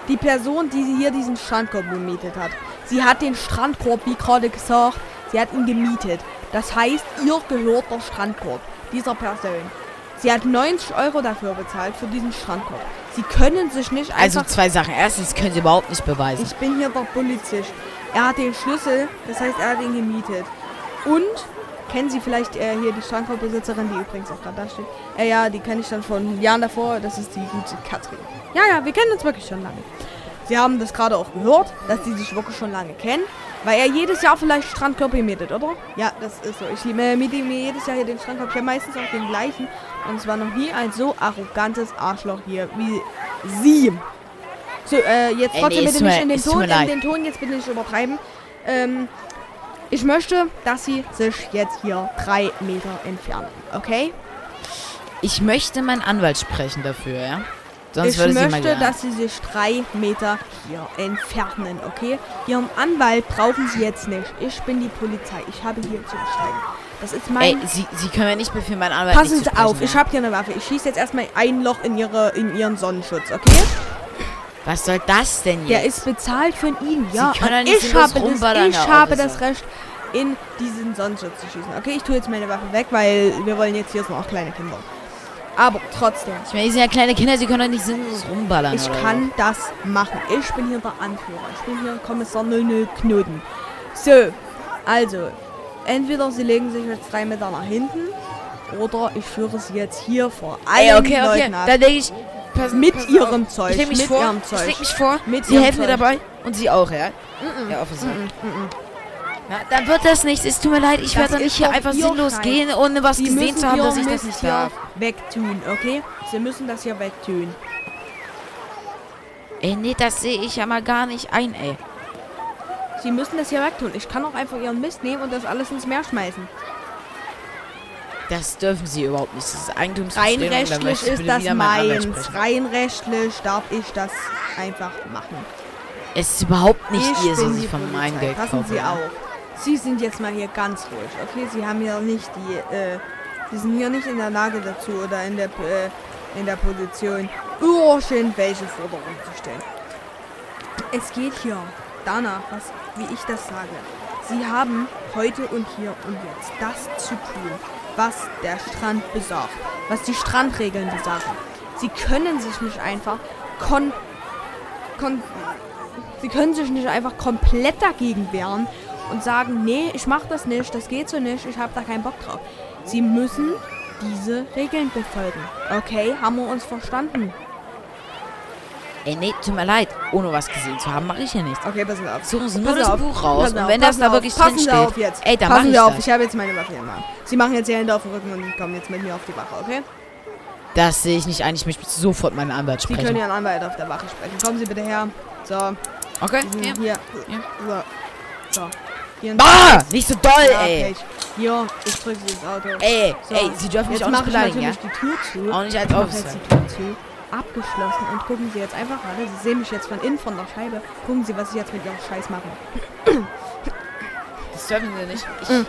Die Person, die hier diesen Strandkorb gemietet hat, sie hat den Strandkorb, wie gerade gesagt, sie hat ihn gemietet. Das heißt, ihr gehört der Strandkorb dieser Person. Sie hat 90 Euro dafür bezahlt, für diesen Strandkorb. Sie können sich nicht Also einfach... zwei Sachen. Erstens können sie überhaupt nicht beweisen. Ich bin hier der Polizist. Er hat den Schlüssel, das heißt, er hat ihn gemietet. Und kennen Sie vielleicht äh, hier die Strandkorbbesitzerin, die übrigens auch gerade da steht? Äh, ja, die kenne ich dann von Jahren davor. Das ist die gute Katrin. Ja, ja, wir kennen uns wirklich schon lange. Sie haben das gerade auch gehört, dass die sich wirklich schon lange kennen. Weil er jedes Jahr vielleicht Strandkorb mietet, oder? Ja, das ist so. Ich äh, miete mir jedes Jahr hier den Strandkorb. Ich habe meistens auch den gleichen. Und es war noch nie ein so arrogantes Arschloch hier wie Sie. So, äh, jetzt trotzdem bitte nicht in den Ton, in den Ton jetzt bitte nicht übertreiben. Ähm, ich möchte, dass Sie sich jetzt hier drei Meter entfernen, okay? Ich möchte meinen Anwalt sprechen dafür, ja? Sonst ich möchte, dass Sie sich drei Meter hier entfernen, okay? Ihren Anwalt brauchen Sie jetzt nicht. Ich bin die Polizei. Ich habe hier zu entscheiden. Das ist mein... Ey, sie, sie können mir nicht befehlen, meinen Anwalt Passen Sie auf, ich ja? habe hier eine Waffe. Ich schieße jetzt erstmal ein Loch in, ihre, in Ihren Sonnenschutz, okay? Was soll das denn jetzt? Der ist bezahlt von Ihnen, ja. können doch Und nicht ich habe, das, ich habe das Recht, in diesen Sonnenschutz zu schießen. Okay, ich tue jetzt meine Waffe weg, weil wir wollen jetzt hier sind auch kleine Kinder. Aber trotzdem, Ich meine, die sind ja kleine Kinder, sie können doch nicht sinnlos rumballern ich kann das machen. Ich bin hier der Anführer. Ich bin hier Kommissar 00 Knoten. So, also, entweder Sie legen sich jetzt drei Meter nach hinten oder ich führe Sie jetzt hier vor allen Ey, okay, okay. Leuten ab. Dann lege ich... Pass, Mit pass ihrem auf. Zeug, Ich leg mich vor. Ich leg mich vor. Mit sie helfen mir dabei. Und sie auch, ja? Ja, Officer. Na, dann wird das nichts. Es tut mir leid, ich werde nicht hier einfach sinnlos Scheiß. gehen, ohne was Sie gesehen zu haben, dass ich das nicht hier darf. wegtun, okay? Sie müssen das hier wegtun. Ey, nee, das sehe ich ja mal gar nicht ein, ey. Sie müssen das hier wegtun. Ich kann auch einfach Ihren Mist nehmen und das alles ins Meer schmeißen. Das dürfen sie überhaupt nicht. Das ist Rein Eigentumsverschwendung. da rechtlich ist das meins. Rein rechtlich darf ich das einfach machen. Es ist überhaupt nicht ich ihr, so die von meinem Geld Passen Sie kaufen. auf. Sie sind jetzt mal hier ganz ruhig, okay? Sie haben ja nicht die, äh, Sie sind hier nicht in der Lage dazu oder in der, äh, in der Position, irgendwelche Forderungen zu stellen. Es geht hier danach, was, wie ich das sage. Sie haben heute und hier und jetzt das zu tun, was der Strand besagt, was die Strandregeln besagen. Sie können sich nicht einfach kon, kon Sie können sich nicht einfach komplett dagegen wehren und sagen, nee, ich mach das nicht, das geht so nicht, ich habe da keinen Bock drauf. Sie müssen diese Regeln befolgen. Okay, haben wir uns verstanden? Ey, nee, tut mir leid. Ohne was gesehen zu haben, mache ich ja nichts. Okay, passen Sie auf. Suchen Sie nur das auf, Buch raus. passen Und auf, wenn das da wirklich auf, passen drin Sie steht, auf jetzt. ey, dann passen mach ich auf, das. ich habe jetzt meine Waffe der Hand. Sie machen jetzt die Hände auf den Rücken und kommen jetzt mit mir auf die Wache, okay? Das sehe ich nicht ein. Ich möchte sofort meinen Anwalt Sie können sprechen. Ihren Anwalt auf der Wache sprechen. Kommen Sie bitte her. So, Okay? Ja. hier. So. So. Hier ein Ah! Nicht so doll, Ja, ey. okay, ich- Hier, ich drücke Sie ins Auto. Ey, So. ey, Sie dürfen mich Jetzt auch nicht ich beleidigen, ja? die Tür zu. Auch nicht als Officer. Abgeschlossen. Und gucken Sie jetzt einfach gerade. Sie sehen mich jetzt von innen von der Scheibe. Gucken Sie, was ich jetzt mit Ihrem Scheiß mache. Das dürfen Sie nicht. Ich, Ja.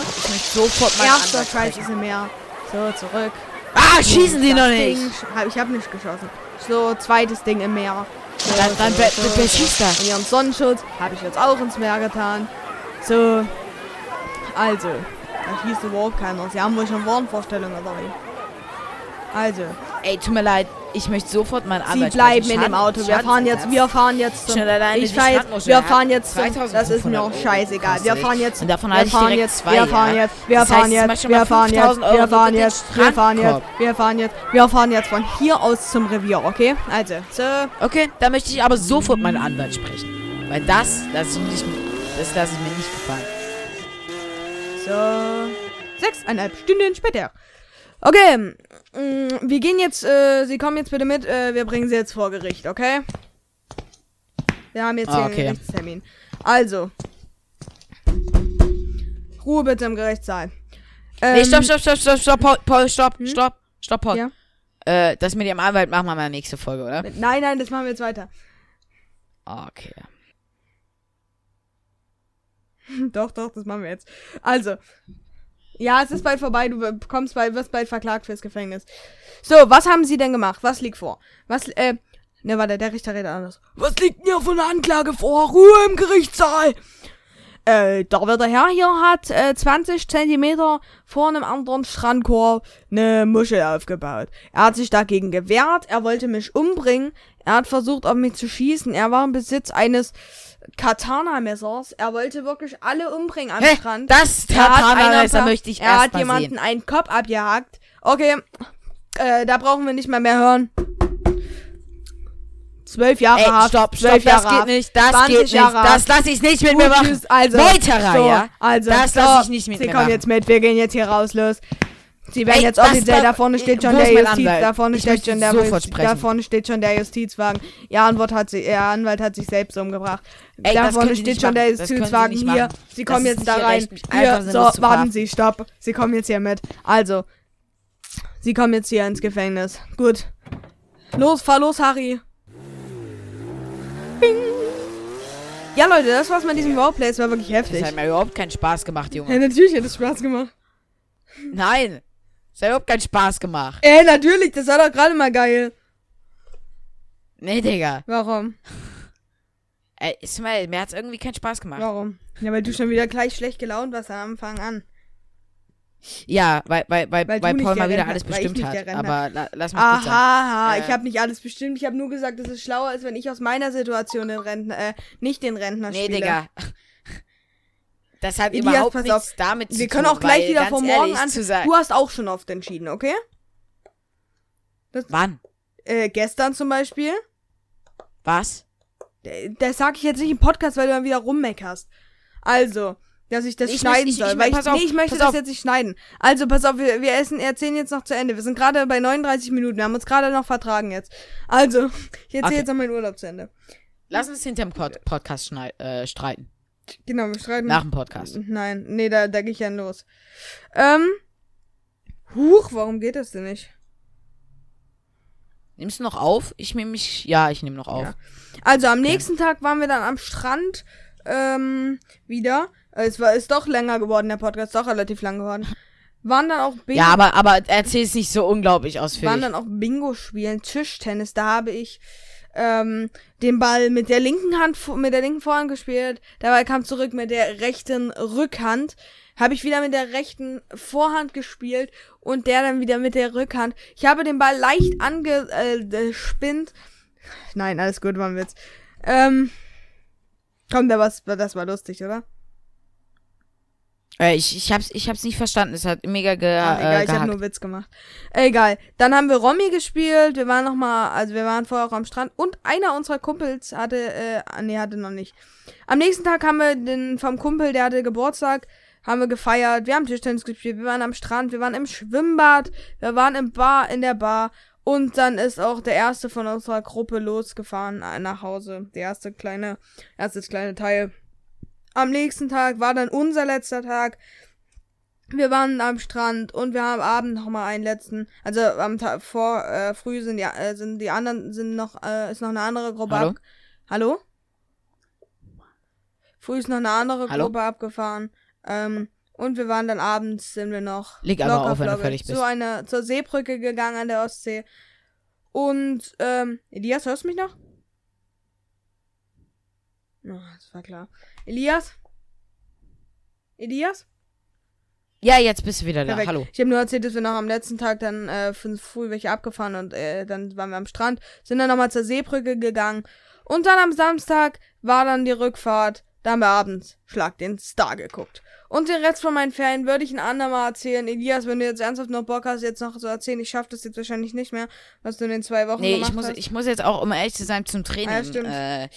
ich möchte sofort meinen Erster Scheiß ist im Meer. So, zurück. Ah, schießen Sie noch Ding nicht! hab- Ich habe nicht geschossen. So, zweites Ding im Meer. So, Dann- dann wer- wer schießt da? Und Ihren Sonnenschutz habe ich jetzt auch ins Meer getan. So. Also. Da schießt überhaupt keiner. Sie haben wohl schon Warnvorstellungen oder wie? Also. Ey, tut mir leid. Ich möchte sofort meinen Sie Anwalt bleiben sprechen. in dem Schaden- Auto. Wir fahren jetzt, wir fahren jetzt zum, ich fahr jetzt, wir fahren jetzt zum, 2500 das ist mir auch scheißegal. Wir fahren jetzt, Und davon wir fahren jetzt, zwei, wir fahren jetzt, wir fahren jetzt, wir fahren jetzt, 5000 Euro wir fahren jetzt, wir fahren jetzt, wir fahren jetzt, wir fahren jetzt von hier aus zum Revier, okay? Also, so, Okay, da möchte ich aber sofort meinen Anwalt sprechen. Weil das, das, ich nicht, das lasse ich mir nicht gefallen. so, sechseinhalb Stunden später. Okay, wir gehen jetzt, äh, Sie kommen jetzt bitte mit, äh, wir bringen Sie jetzt vor Gericht, okay? Wir haben jetzt Ah, hier okay. einen Gerichtstermin. Also, Ruhe bitte im Gerichtssaal. nee, Ähm, stopp, stopp, stopp, stopp, stopp, Paul, Paul stopp, Hm? stopp, stopp, Paul. Ja. Äh, das mit Ihrem Anwalt machen wir mal nächste Folge, oder? Nein, nein, das machen wir jetzt weiter. Okay. doch, doch, das machen wir jetzt. Also, ja, es ist bald vorbei, du kommst bald, wirst bald verklagt fürs Gefängnis. So, was haben Sie denn gemacht? Was liegt vor? Was, äh, ne, warte, der Richter redet anders. Was liegt mir von der Anklage vor? Ruhe im Gerichtssaal! Äh, der werte Herr hier hat äh, 20 Zentimeter vor einem anderen Strandkorb eine Muschel aufgebaut. Er hat sich dagegen gewehrt, er wollte mich umbringen, er hat versucht auf mich zu schießen, er war im Besitz eines Katana-Messers, er wollte wirklich alle umbringen am Hä? Strand. Das Er einer- möchte ich Er hat mal jemanden sehen. einen Kopf abgehakt. Okay, äh, da brauchen wir nicht mal mehr hören. Zwölf Jahre Ey, Haft. stopp, zwölf stopp, das Jahre geht Haft, nicht, das 20 geht nicht, Jahre das lasse ich nicht mit Gut, mir machen. tschüss, also, Meuterei, so, ja? Also, Das lasse ich nicht mit Sie mir kommen machen. jetzt mit, wir gehen jetzt hier raus, los. Sie werden Ey, jetzt offiziell, da vorne steht schon der Justiz, da vorne steht schon der, sofort da vorne steht schon der Justizwagen. Ihr Anwalt hat sich, Ihr Anwalt hat sich selbst umgebracht. Ey, da vorne Sie steht schon der machen. Sie Justizwagen hier. Sie Das kommen jetzt da rein. Hier, so, warten. Sie, stopp. Sie kommen jetzt hier mit. Also, Sie kommen jetzt hier ins Gefängnis. Gut. Los, fahr los, Harry. Bing. Ja, Leute, das war's mit diesem Roleplay. Es war wirklich heftig. Das hat mir überhaupt keinen Spaß gemacht, Ja, Junge. natürlich hat es Spaß gemacht. Nein. Das hat überhaupt keinen Spaß gemacht. Ey, natürlich, das war doch gerade mal geil. Nee, Digga. Warum? Ey, Ismail, mir hat's irgendwie keinen Spaß gemacht. Warum? Ja, weil du schon wieder gleich schlecht gelaunt warst am Anfang an. Ja, weil, weil, weil, Weil weil, Paul mal wieder alles bestimmt hat. Aber la, lass mich gut sein. Aha, Äh. ich habe nicht alles bestimmt. Ich habe nur gesagt, dass es schlauer ist, wenn ich aus meiner Situation den Rentner, äh, nicht den Rentner Nee, spiele. Digga. Das hat Elias, überhaupt nichts auf. damit zu Wir tun. können auch gleich wieder von morgen an. Du hast auch schon oft entschieden, okay? Wann? Äh, gestern zum Beispiel. Was? Äh, Das sag ich jetzt nicht im Podcast, weil du dann wieder rummeckerst. Also, dass ich das Ich schneiden möchte- ich- soll. ich- weil ich, pass auf, nee, ich möchte das auf. jetzt nicht schneiden. Also, pass auf, wir, wir essen, erzählen jetzt noch zu Ende. Wir sind gerade bei 39 Minuten. Wir haben uns gerade noch vertragen jetzt. Also, ich erzähle Okay. jetzt noch meinen Urlaub zu Ende. Lass uns hinterm Pod Podcast äh, streiten. Genau, wir streiten. Nach dem Podcast. Nein, nee, da, da gehe ich ja los. Ähm, Huch, warum geht das denn nicht? Nimmst du noch auf? Ich nehme mich. Ja, ich nehme noch auf. Ja. Also am nächsten Tag waren wir dann am Strand ähm, wieder. Es war ist doch länger geworden, der Podcast, doch relativ lang geworden. Waren dann auch Bingo, Ja, aber, aber erzähl es nicht so unglaublich waren ausführlich. dann auch Bingo spielen, Tischtennis. Da habe ich ähm, den Ball mit der linken Hand, mit der linken Vorhand gespielt. Ball kam zurück mit der rechten Rückhand. Habe ich wieder mit der rechten Vorhand gespielt und der dann wieder mit der Rückhand. Ich habe den Ball leicht angespinnt. Nein, alles gut, war ein Witz. Ähm, komm, der was, das war lustig, oder? Äh, ich, ich, hab's, ich hab's nicht verstanden. Es hat mega ge, Ah, egal, äh, ich habe gehackt. nur Witz gemacht. Egal. Dann haben wir Romy gespielt. Wir waren noch mal, also wir waren vorher auch am Strand und einer unserer Kumpels hatte, äh, nee, hatte noch nicht. Am nächsten Tag haben wir den vom Kumpel, der hatte Geburtstag, haben wir gefeiert. Wir haben Tischtennis gespielt. Wir waren am Strand. Wir waren im Schwimmbad. Wir waren im Bar, in der Bar. Und dann ist auch der erste von unserer Gruppe losgefahren äh, nach Hause. Der erste kleine, erstes kleine Teil. Am nächsten Tag war dann unser letzter Tag. Wir waren am Strand und wir haben am Abend noch mal einen letzten. Also am Tag vor äh, früh sind die äh, sind die anderen sind noch äh, ist noch eine andere Gruppe Hallo? ab. Hallo? Früh ist noch eine andere Hallo? Gruppe abgefahren. Ähm, und wir waren dann abends sind wir noch Leg locker auf, wenn du fertig bist. zu einer zur Seebrücke gegangen an der Ostsee. Und ähm, Elias, hörst du mich noch? Oh, das war klar. Elias? Elias? Ja, jetzt bist du wieder da. Perfekt. Hallo. Ich habe nur erzählt, dass wir noch am letzten Tag dann äh, für früh welche abgefahren und äh, dann waren wir am Strand, sind dann nochmal zur Seebrücke gegangen und dann am Samstag war dann die Rückfahrt. Da haben wir abends Schlag den Star geguckt. Und den Rest von meinen Ferien würde ich ein andermal erzählen. Elias, wenn du jetzt ernsthaft noch Bock hast, jetzt noch so erzählen, ich schaffe das jetzt wahrscheinlich nicht mehr, was du in den zwei Wochen Nee, gemacht ich muss, hast. ich muss jetzt auch, um ehrlich zu sein, zum Training. Ah, ja, stimmt. Äh,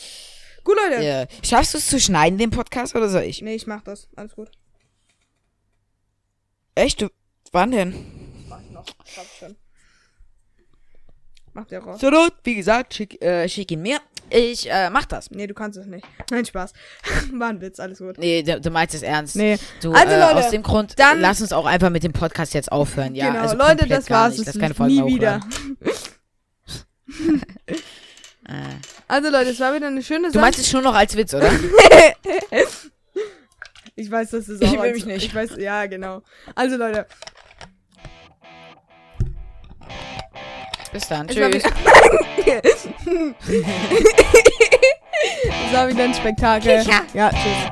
Gut, Leute. ja. Schaffst du es zu schneiden, den Podcast, oder soll ich? Nee, ich mach das. Alles gut. Echt? Du, wann denn? Mach ich noch. Schaff ich schon. Mach der raus. Not, wie gesagt, schick, äh, schick ihn mir. Ich äh, mach das. Nee, du kannst es nicht. Nein, Spaß. War ein Witz, alles gut. Nee, du, du meinst es ernst. Nee. Du, Also, äh, Leute, aus dem Grund, dann- lass uns auch einfach mit dem Podcast jetzt aufhören. Ja, genau, also Leute, das war's. Nicht. Das keine lief Folge nie wieder. Äh. Also Leute, es war wieder eine schöne Du Sache. meinst es schon noch als Witz, oder? Ich weiß, das ist Ich auch will als- mich nicht. Ich weiß, ja, genau. Also Leute, Bis dann. es Tschüss. es war wieder ein Spektakel. Tschüss, ja. Ja, tschüss.